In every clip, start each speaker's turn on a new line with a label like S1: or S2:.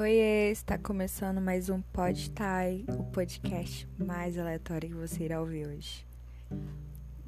S1: Oi, está começando mais um Podtai, o podcast mais aleatório que você irá ouvir hoje.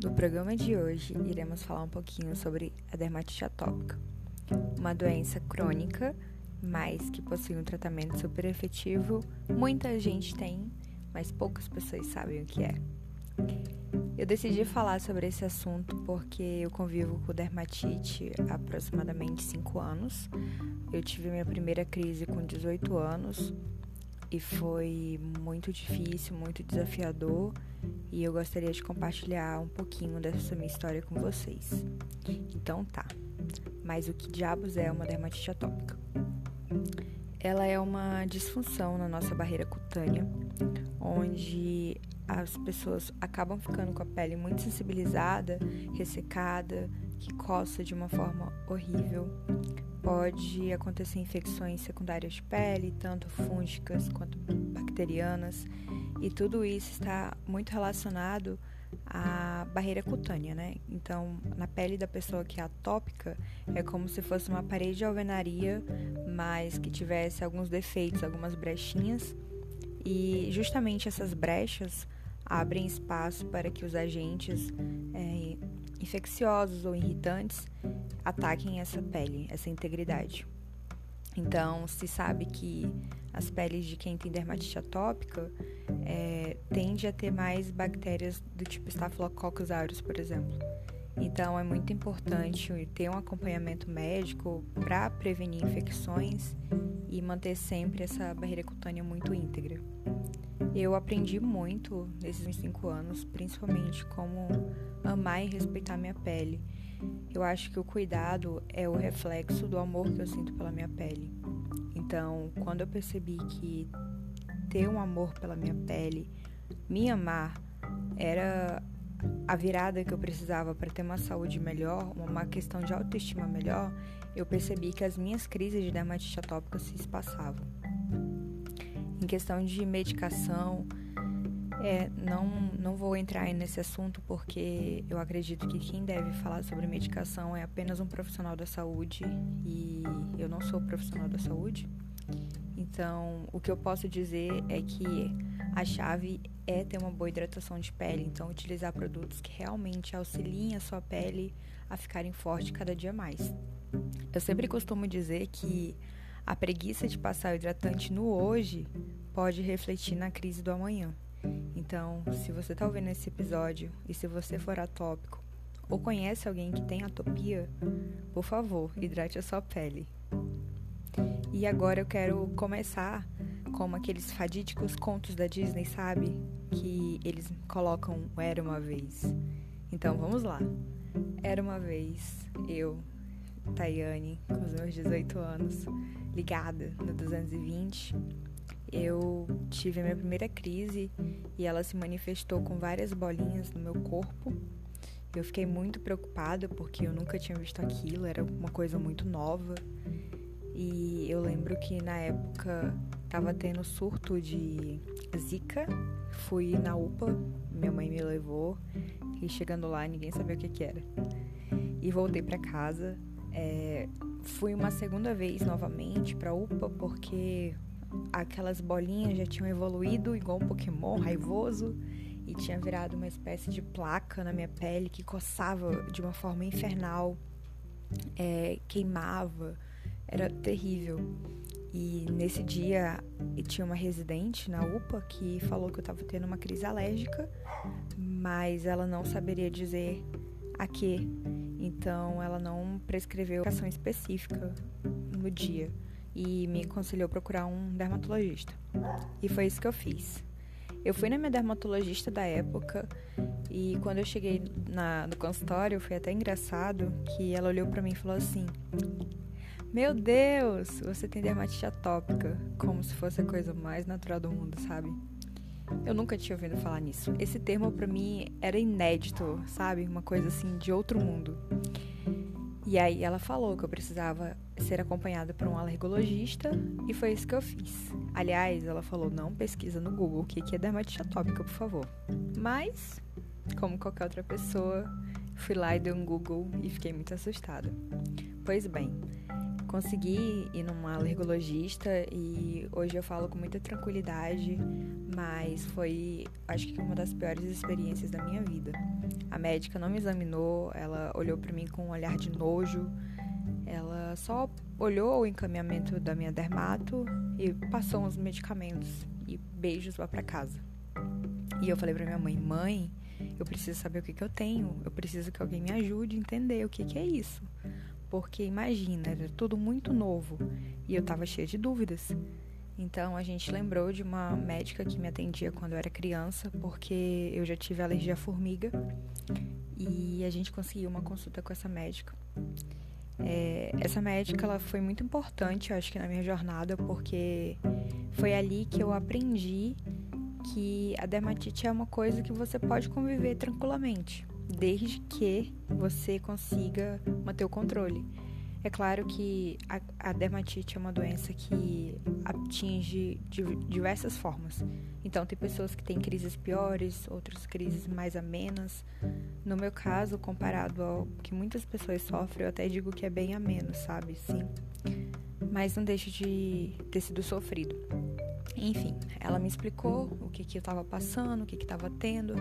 S1: No programa de hoje, iremos falar um pouquinho sobre a dermatite atópica, uma doença crônica, mas que possui um tratamento super efetivo. Muita gente tem, mas poucas pessoas sabem o que é. Eu decidi falar sobre esse assunto porque eu convivo com dermatite há aproximadamente 5 anos. Eu tive minha primeira crise com 18 anos e foi muito difícil, muito desafiador, e eu gostaria de compartilhar um pouquinho dessa minha história com vocês. Então tá. Mas o que diabos é uma dermatite atópica? Ela é uma disfunção na nossa barreira cutânea, onde as pessoas acabam ficando com a pele muito sensibilizada, ressecada, que coça de uma forma horrível. Pode acontecer infecções secundárias de pele, tanto fúngicas quanto bacterianas, e tudo isso está muito relacionado à barreira cutânea, né? Então, na pele da pessoa que é atópica, é como se fosse uma parede de alvenaria, mas que tivesse alguns defeitos, algumas brechinhas, e justamente essas brechas abrem espaço para que os agentes é, infecciosos ou irritantes ataquem essa pele, essa integridade. Então, se sabe que as peles de quem tem dermatite atópica é, tende a ter mais bactérias do tipo Staphylococcus aureus, por exemplo. Então, é muito importante ter um acompanhamento médico para prevenir infecções e manter sempre essa barreira cutânea muito íntegra. Eu aprendi muito nesses cinco anos, principalmente como amar e respeitar minha pele. Eu acho que o cuidado é o reflexo do amor que eu sinto pela minha pele. Então, quando eu percebi que ter um amor pela minha pele, me amar, era a virada que eu precisava para ter uma saúde melhor, uma questão de autoestima melhor, eu percebi que as minhas crises de dermatite atópica se espaçavam. Em questão de medicação, é, não, não vou entrar nesse assunto porque eu acredito que quem deve falar sobre medicação é apenas um profissional da saúde e eu não sou profissional da saúde. Então, o que eu posso dizer é que a chave é ter uma boa hidratação de pele, então utilizar produtos que realmente auxiliem a sua pele a ficarem forte cada dia mais. Eu sempre costumo dizer que a preguiça de passar o hidratante no hoje pode refletir na crise do amanhã. Então, se você está ouvindo esse episódio e se você for atópico ou conhece alguém que tem atopia, por favor, hidrate a sua pele. E agora eu quero começar como aqueles fadídicos contos da Disney, sabe? Que eles colocam Era uma vez. Então vamos lá. Era uma vez eu, Tayane, com os meus 18 anos, ligada no 220, eu tive a minha primeira crise e ela se manifestou com várias bolinhas no meu corpo. Eu fiquei muito preocupada porque eu nunca tinha visto aquilo, era uma coisa muito nova. E eu lembro que na época tava tendo surto de zika. Fui na UPA, minha mãe me levou e chegando lá ninguém sabia o que, que era. E voltei para casa é, fui uma segunda vez novamente pra UPA porque aquelas bolinhas já tinham evoluído igual um Pokémon raivoso e tinha virado uma espécie de placa na minha pele que coçava de uma forma infernal, é, queimava, era terrível. E nesse dia tinha uma residente na UPA que falou que eu estava tendo uma crise alérgica, mas ela não saberia dizer a que. Então ela não prescreveu ação específica no dia e me aconselhou procurar um dermatologista. E foi isso que eu fiz. Eu fui na minha dermatologista da época e quando eu cheguei na, no consultório foi até engraçado que ela olhou para mim e falou assim: Meu Deus, você tem dermatite atópica, como se fosse a coisa mais natural do mundo, sabe? Eu nunca tinha ouvido falar nisso. Esse termo para mim era inédito, sabe? Uma coisa assim de outro mundo. E aí ela falou que eu precisava ser acompanhada por um alergologista e foi isso que eu fiz. Aliás, ela falou: não pesquisa no Google o que é dermatite atópica, por favor. Mas, como qualquer outra pessoa, fui lá e dei um Google e fiquei muito assustada. Pois bem, consegui ir numa alergologista e hoje eu falo com muita tranquilidade, mas foi, acho que uma das piores experiências da minha vida. A médica não me examinou, ela olhou para mim com um olhar de nojo, ela só olhou o encaminhamento da minha dermato e passou uns medicamentos e beijos lá para casa. E eu falei para minha mãe: "Mãe, eu preciso saber o que, que eu tenho, eu preciso que alguém me ajude a entender o que, que é isso. Porque imagina, era tudo muito novo e eu tava cheia de dúvidas. Então a gente lembrou de uma médica que me atendia quando eu era criança, porque eu já tive alergia à formiga e a gente conseguiu uma consulta com essa médica. É, essa médica ela foi muito importante, eu acho que na minha jornada, porque foi ali que eu aprendi que a dermatite é uma coisa que você pode conviver tranquilamente, desde que você consiga manter o controle. É claro que a, a dermatite é uma doença que atinge de diversas formas. Então, tem pessoas que têm crises piores, outras crises mais amenas. No meu caso, comparado ao que muitas pessoas sofrem, eu até digo que é bem ameno, sabe? Sim. Mas não deixa de ter sido sofrido. Enfim, ela me explicou o que, que eu estava passando, o que estava tendo.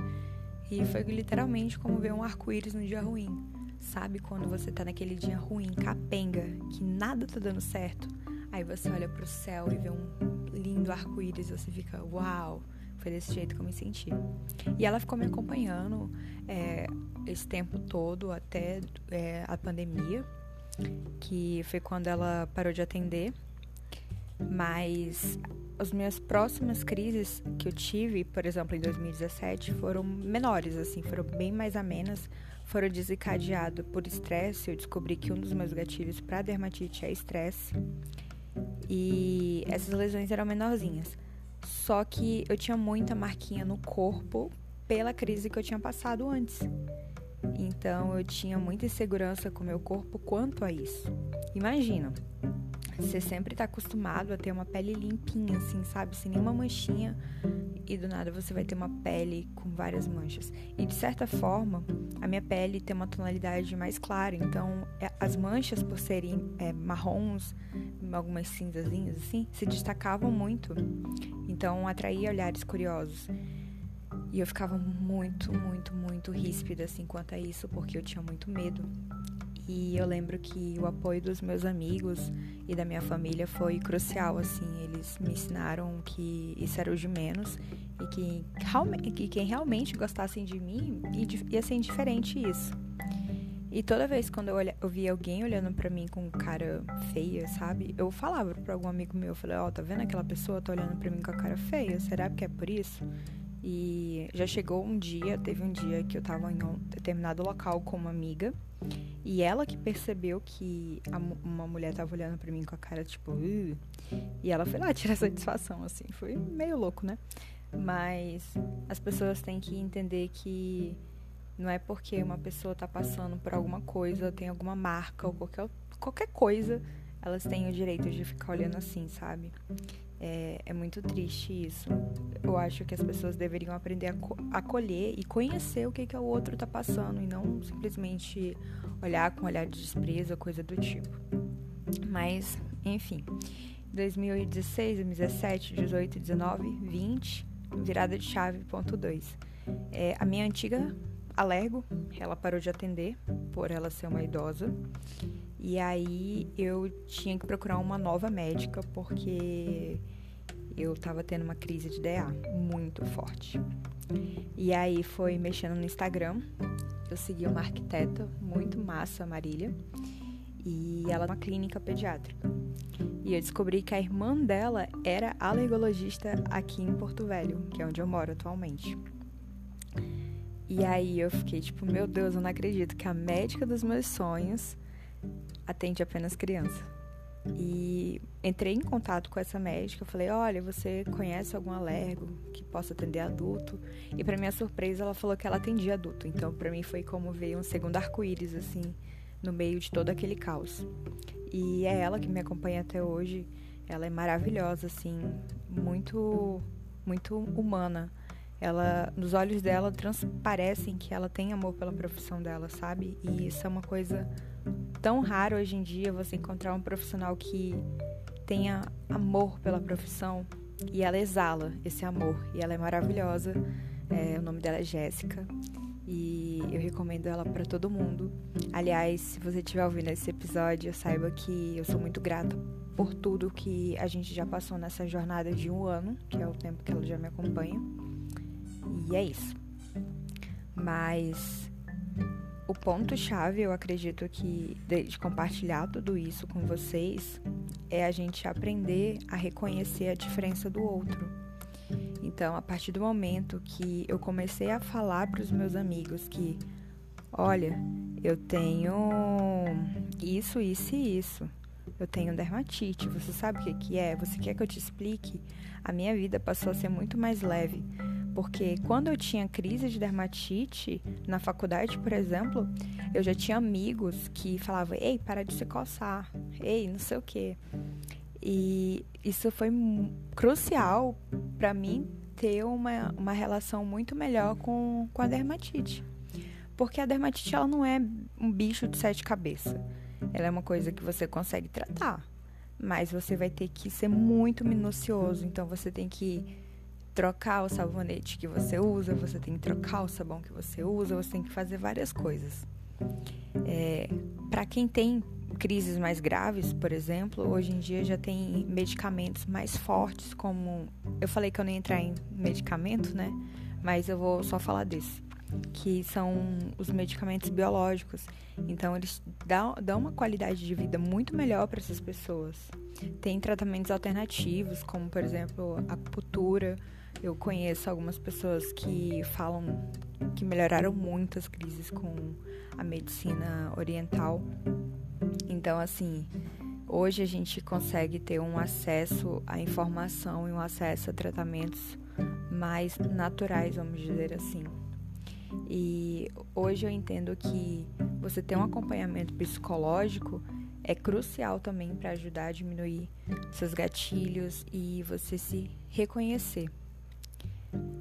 S1: E foi literalmente como ver um arco-íris no dia ruim. Sabe quando você tá naquele dia ruim, capenga, que nada tá dando certo? Aí você olha pro céu e vê um lindo arco-íris e você fica, uau! Foi desse jeito que eu me senti. E ela ficou me acompanhando é, esse tempo todo até é, a pandemia, que foi quando ela parou de atender. Mas as minhas próximas crises que eu tive, por exemplo, em 2017, foram menores, assim, foram bem mais amenas, foram desencadeadas por estresse. Eu descobri que um dos meus gatilhos para dermatite é estresse. E essas lesões eram menorzinhas. Só que eu tinha muita marquinha no corpo pela crise que eu tinha passado antes. Então eu tinha muita insegurança com meu corpo quanto a isso. Imagina, você sempre tá acostumado a ter uma pele limpinha, assim, sabe? Sem nenhuma manchinha. E do nada você vai ter uma pele com várias manchas. E de certa forma, a minha pele tem uma tonalidade mais clara. Então, é, as manchas, por serem é, marrons, algumas cinzazinhas, assim, se destacavam muito. Então, atraía olhares curiosos. E eu ficava muito, muito, muito ríspida, assim, quanto a isso, porque eu tinha muito medo. E eu lembro que o apoio dos meus amigos e da minha família foi crucial, assim, eles me ensinaram que isso era o de menos e que, que quem realmente gostasse de mim ia ser indiferente isso. E toda vez quando eu, olha, eu via alguém olhando para mim com cara feia, sabe? Eu falava para algum amigo meu, eu falei, ó, oh, tá vendo aquela pessoa tá olhando para mim com a cara feia? Será que é por isso? E já chegou um dia, teve um dia que eu tava em um determinado local com uma amiga e ela que percebeu que a, uma mulher tava olhando para mim com a cara tipo, uh, e ela foi lá tirar satisfação, assim. Foi meio louco, né? Mas as pessoas têm que entender que não é porque uma pessoa tá passando por alguma coisa, tem alguma marca ou qualquer, qualquer coisa, elas têm o direito de ficar olhando assim, sabe? É, é, muito triste isso. Eu acho que as pessoas deveriam aprender a acolher e conhecer o que, que o outro está passando e não simplesmente olhar com olhar de desprezo coisa do tipo. Mas, enfim, 2016, 2017, 18, 19, 20, virada de chave, ponto 2. É, a minha antiga alergo, ela parou de atender por ela ser uma idosa. E aí eu tinha que procurar uma nova médica porque eu tava tendo uma crise de DA muito forte. E aí foi mexendo no Instagram, eu segui uma arquiteta muito massa, Marília, e ela é uma clínica pediátrica. E eu descobri que a irmã dela era alergologista aqui em Porto Velho, que é onde eu moro atualmente. E aí eu fiquei tipo, meu Deus, eu não acredito que a médica dos meus sonhos atende apenas criança. E entrei em contato com essa médica, falei: "Olha, você conhece algum alergo que possa atender adulto?" E para minha surpresa, ela falou que ela atendia adulto. Então, para mim foi como ver um segundo arco-íris assim, no meio de todo aquele caos. E é ela que me acompanha até hoje. Ela é maravilhosa assim, muito muito humana. Ela, nos olhos dela transparecem que ela tem amor pela profissão dela, sabe? E isso é uma coisa tão rara hoje em dia você encontrar um profissional que tenha amor pela profissão e ela exala esse amor e ela é maravilhosa. É, o nome dela é Jéssica e eu recomendo ela para todo mundo. Aliás, se você estiver ouvindo esse episódio, saiba que eu sou muito grata por tudo que a gente já passou nessa jornada de um ano, que é o tempo que ela já me acompanha. E é isso. Mas o ponto-chave, eu acredito que de compartilhar tudo isso com vocês é a gente aprender a reconhecer a diferença do outro. Então, a partir do momento que eu comecei a falar para os meus amigos que, olha, eu tenho isso, isso e isso. Eu tenho dermatite. Você sabe o que é? Você quer que eu te explique? A minha vida passou a ser muito mais leve porque quando eu tinha crise de dermatite na faculdade, por exemplo, eu já tinha amigos que falavam: "Ei, para de se coçar. Ei, não sei o quê". E isso foi crucial para mim ter uma, uma relação muito melhor com, com a dermatite. Porque a dermatite ela não é um bicho de sete cabeças. Ela é uma coisa que você consegue tratar, mas você vai ter que ser muito minucioso. Então você tem que trocar o sabonete que você usa, você tem que trocar o sabão que você usa, você tem que fazer várias coisas. É, Para quem tem crises mais graves, por exemplo, hoje em dia já tem medicamentos mais fortes, como eu falei que eu nem ia entrar em medicamento, né? Mas eu vou só falar desse, que são os medicamentos biológicos. Então eles dão, dão uma qualidade de vida muito melhor para essas pessoas. Tem tratamentos alternativos, como por exemplo a acupuntura eu conheço algumas pessoas que falam que melhoraram muito as crises com a medicina oriental. Então, assim, hoje a gente consegue ter um acesso à informação e um acesso a tratamentos mais naturais, vamos dizer assim. E hoje eu entendo que você ter um acompanhamento psicológico é crucial também para ajudar a diminuir seus gatilhos e você se reconhecer.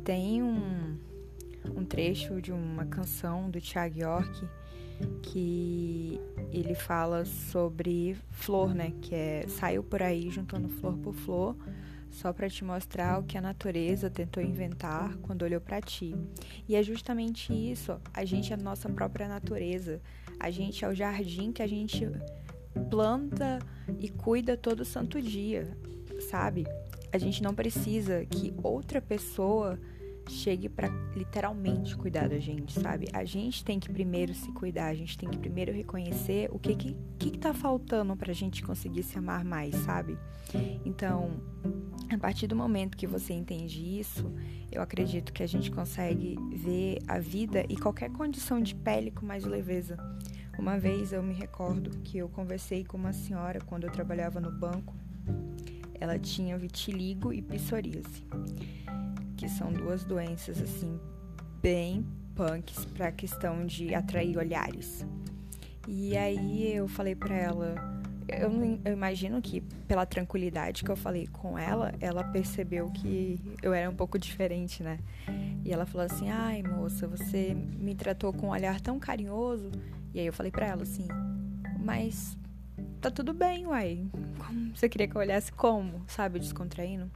S1: Tem um, um trecho de uma canção do Thiago York que ele fala sobre flor, né? Que é saiu por aí juntando flor por flor, só para te mostrar o que a natureza tentou inventar quando olhou para ti. E é justamente isso. A gente é a nossa própria natureza. A gente é o jardim que a gente planta e cuida todo santo dia, sabe? A gente não precisa que outra pessoa chegue para literalmente cuidar da gente, sabe? A gente tem que primeiro se cuidar, a gente tem que primeiro reconhecer o que que, que tá faltando pra gente conseguir se amar mais, sabe? Então, a partir do momento que você entende isso, eu acredito que a gente consegue ver a vida e qualquer condição de pele com mais leveza. Uma vez eu me recordo que eu conversei com uma senhora quando eu trabalhava no banco ela tinha vitiligo e psoríase, que são duas doenças assim bem punks para questão de atrair olhares. E aí eu falei para ela, eu, eu, imagino que pela tranquilidade que eu falei com ela, ela percebeu que eu era um pouco diferente, né? E ela falou assim: "Ai, moça, você me tratou com um olhar tão carinhoso". E aí eu falei para ela assim: "Mas tá tudo bem, uai. Como você queria que eu olhasse como, sabe, descontraindo?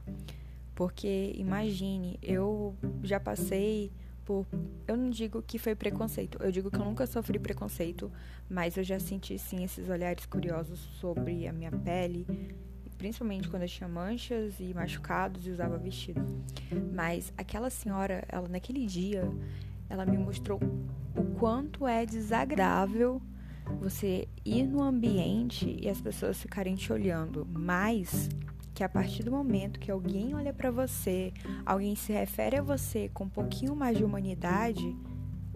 S1: Porque imagine, eu já passei por. Eu não digo que foi preconceito, eu digo que eu nunca sofri preconceito, mas eu já senti sim esses olhares curiosos sobre a minha pele, principalmente quando eu tinha manchas e machucados e usava vestido. Mas aquela senhora, ela naquele dia, ela me mostrou o quanto é desagradável você ir no ambiente e as pessoas ficarem te olhando, mas que a partir do momento que alguém olha para você, alguém se refere a você com um pouquinho mais de humanidade,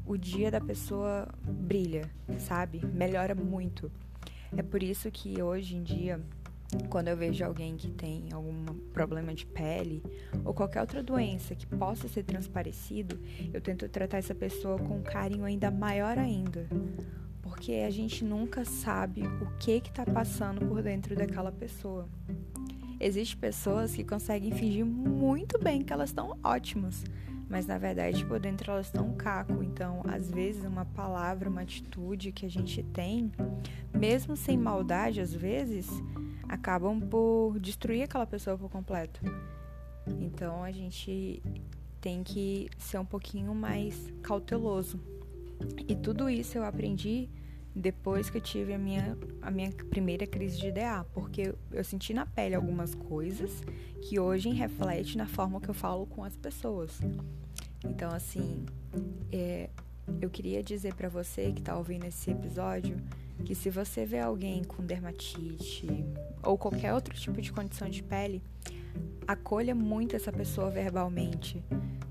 S1: o dia da pessoa brilha, sabe? Melhora muito. É por isso que hoje em dia, quando eu vejo alguém que tem algum problema de pele ou qualquer outra doença que possa ser transparecido, eu tento tratar essa pessoa com um carinho ainda maior ainda porque a gente nunca sabe o que que tá passando por dentro daquela pessoa. Existem pessoas que conseguem fingir muito bem que elas estão ótimas, mas na verdade por dentro elas estão um caco. Então, às vezes, uma palavra, uma atitude que a gente tem, mesmo sem maldade, às vezes, acabam por destruir aquela pessoa por completo. Então, a gente tem que ser um pouquinho mais cauteloso. E tudo isso eu aprendi depois que eu tive a minha, a minha primeira crise de DA, porque eu senti na pele algumas coisas que hoje reflete na forma que eu falo com as pessoas. Então, assim, é, eu queria dizer para você que está ouvindo esse episódio que se você vê alguém com dermatite ou qualquer outro tipo de condição de pele, acolha muito essa pessoa verbalmente,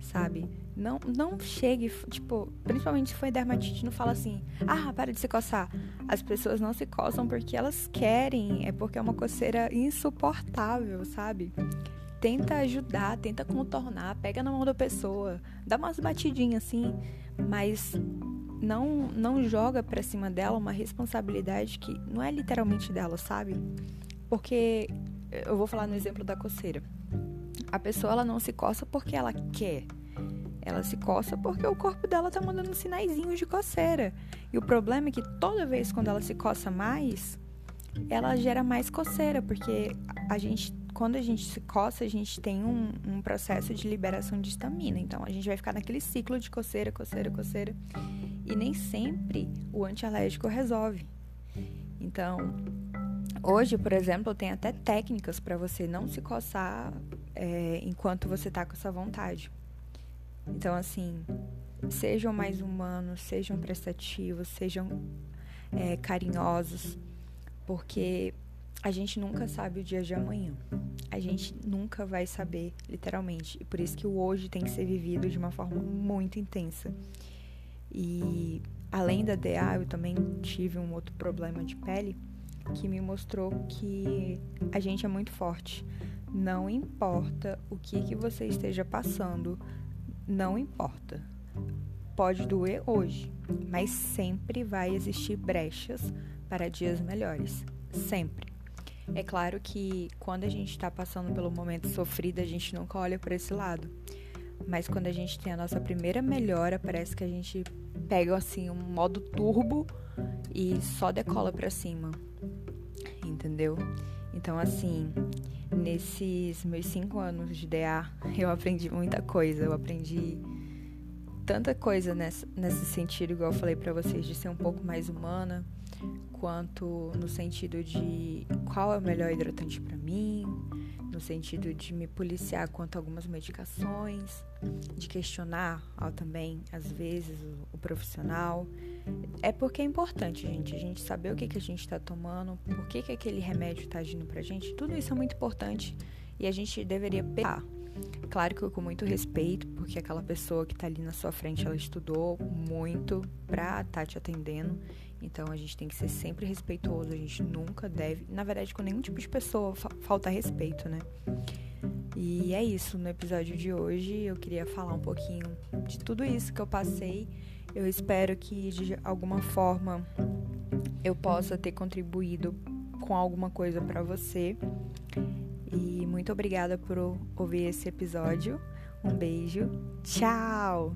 S1: sabe? Não, não chegue, tipo, principalmente se foi dermatite, não fala assim, ah, para de se coçar. As pessoas não se coçam porque elas querem, é porque é uma coceira insuportável, sabe? Tenta ajudar, tenta contornar, pega na mão da pessoa, dá umas batidinhas assim, mas não não joga pra cima dela uma responsabilidade que não é literalmente dela, sabe? Porque eu vou falar no exemplo da coceira. A pessoa ela não se coça porque ela quer ela se coça porque o corpo dela tá mandando sinaizinhos de coceira. E o problema é que toda vez quando ela se coça mais, ela gera mais coceira, porque a gente, quando a gente se coça, a gente tem um, um processo de liberação de estamina. Então a gente vai ficar naquele ciclo de coceira, coceira, coceira. E nem sempre o antialérgico resolve. Então, hoje, por exemplo, tem até técnicas para você não se coçar é, enquanto você tá com essa vontade. Então, assim, sejam mais humanos, sejam prestativos, sejam é, carinhosos, porque a gente nunca sabe o dia de amanhã. A gente nunca vai saber, literalmente. E por isso que o hoje tem que ser vivido de uma forma muito intensa. E além da DA, eu também tive um outro problema de pele que me mostrou que a gente é muito forte. Não importa o que, que você esteja passando, não importa. Pode doer hoje, mas sempre vai existir brechas para dias melhores. Sempre. É claro que quando a gente está passando pelo momento sofrido, a gente nunca olha para esse lado. Mas quando a gente tem a nossa primeira melhora, parece que a gente pega assim um modo turbo e só decola para cima. Entendeu? Então, assim, nesses meus cinco anos de DA, eu aprendi muita coisa. Eu aprendi tanta coisa nessa, nesse sentido, igual eu falei para vocês, de ser um pouco mais humana, quanto no sentido de qual é o melhor hidratante para mim, no sentido de me policiar quanto a algumas medicações, de questionar também, às vezes, o, o, profissional. É porque é importante, gente, a gente saber o que, que a gente está tomando, por que, que aquele remédio está agindo pra gente. Tudo isso é muito importante e a gente deveria pensar. Claro que com muito respeito, porque aquela pessoa que está ali na sua frente, ela estudou muito pra estar tá te atendendo então a gente tem que ser sempre respeitoso, a gente nunca deve, na verdade, com nenhum tipo de pessoa fa falta respeito, né? E é isso, no episódio de hoje eu queria falar um pouquinho de tudo isso que eu passei. Eu espero que de alguma forma eu possa ter contribuído com alguma coisa para você. E muito obrigada por ouvir esse episódio. Um beijo. Tchau!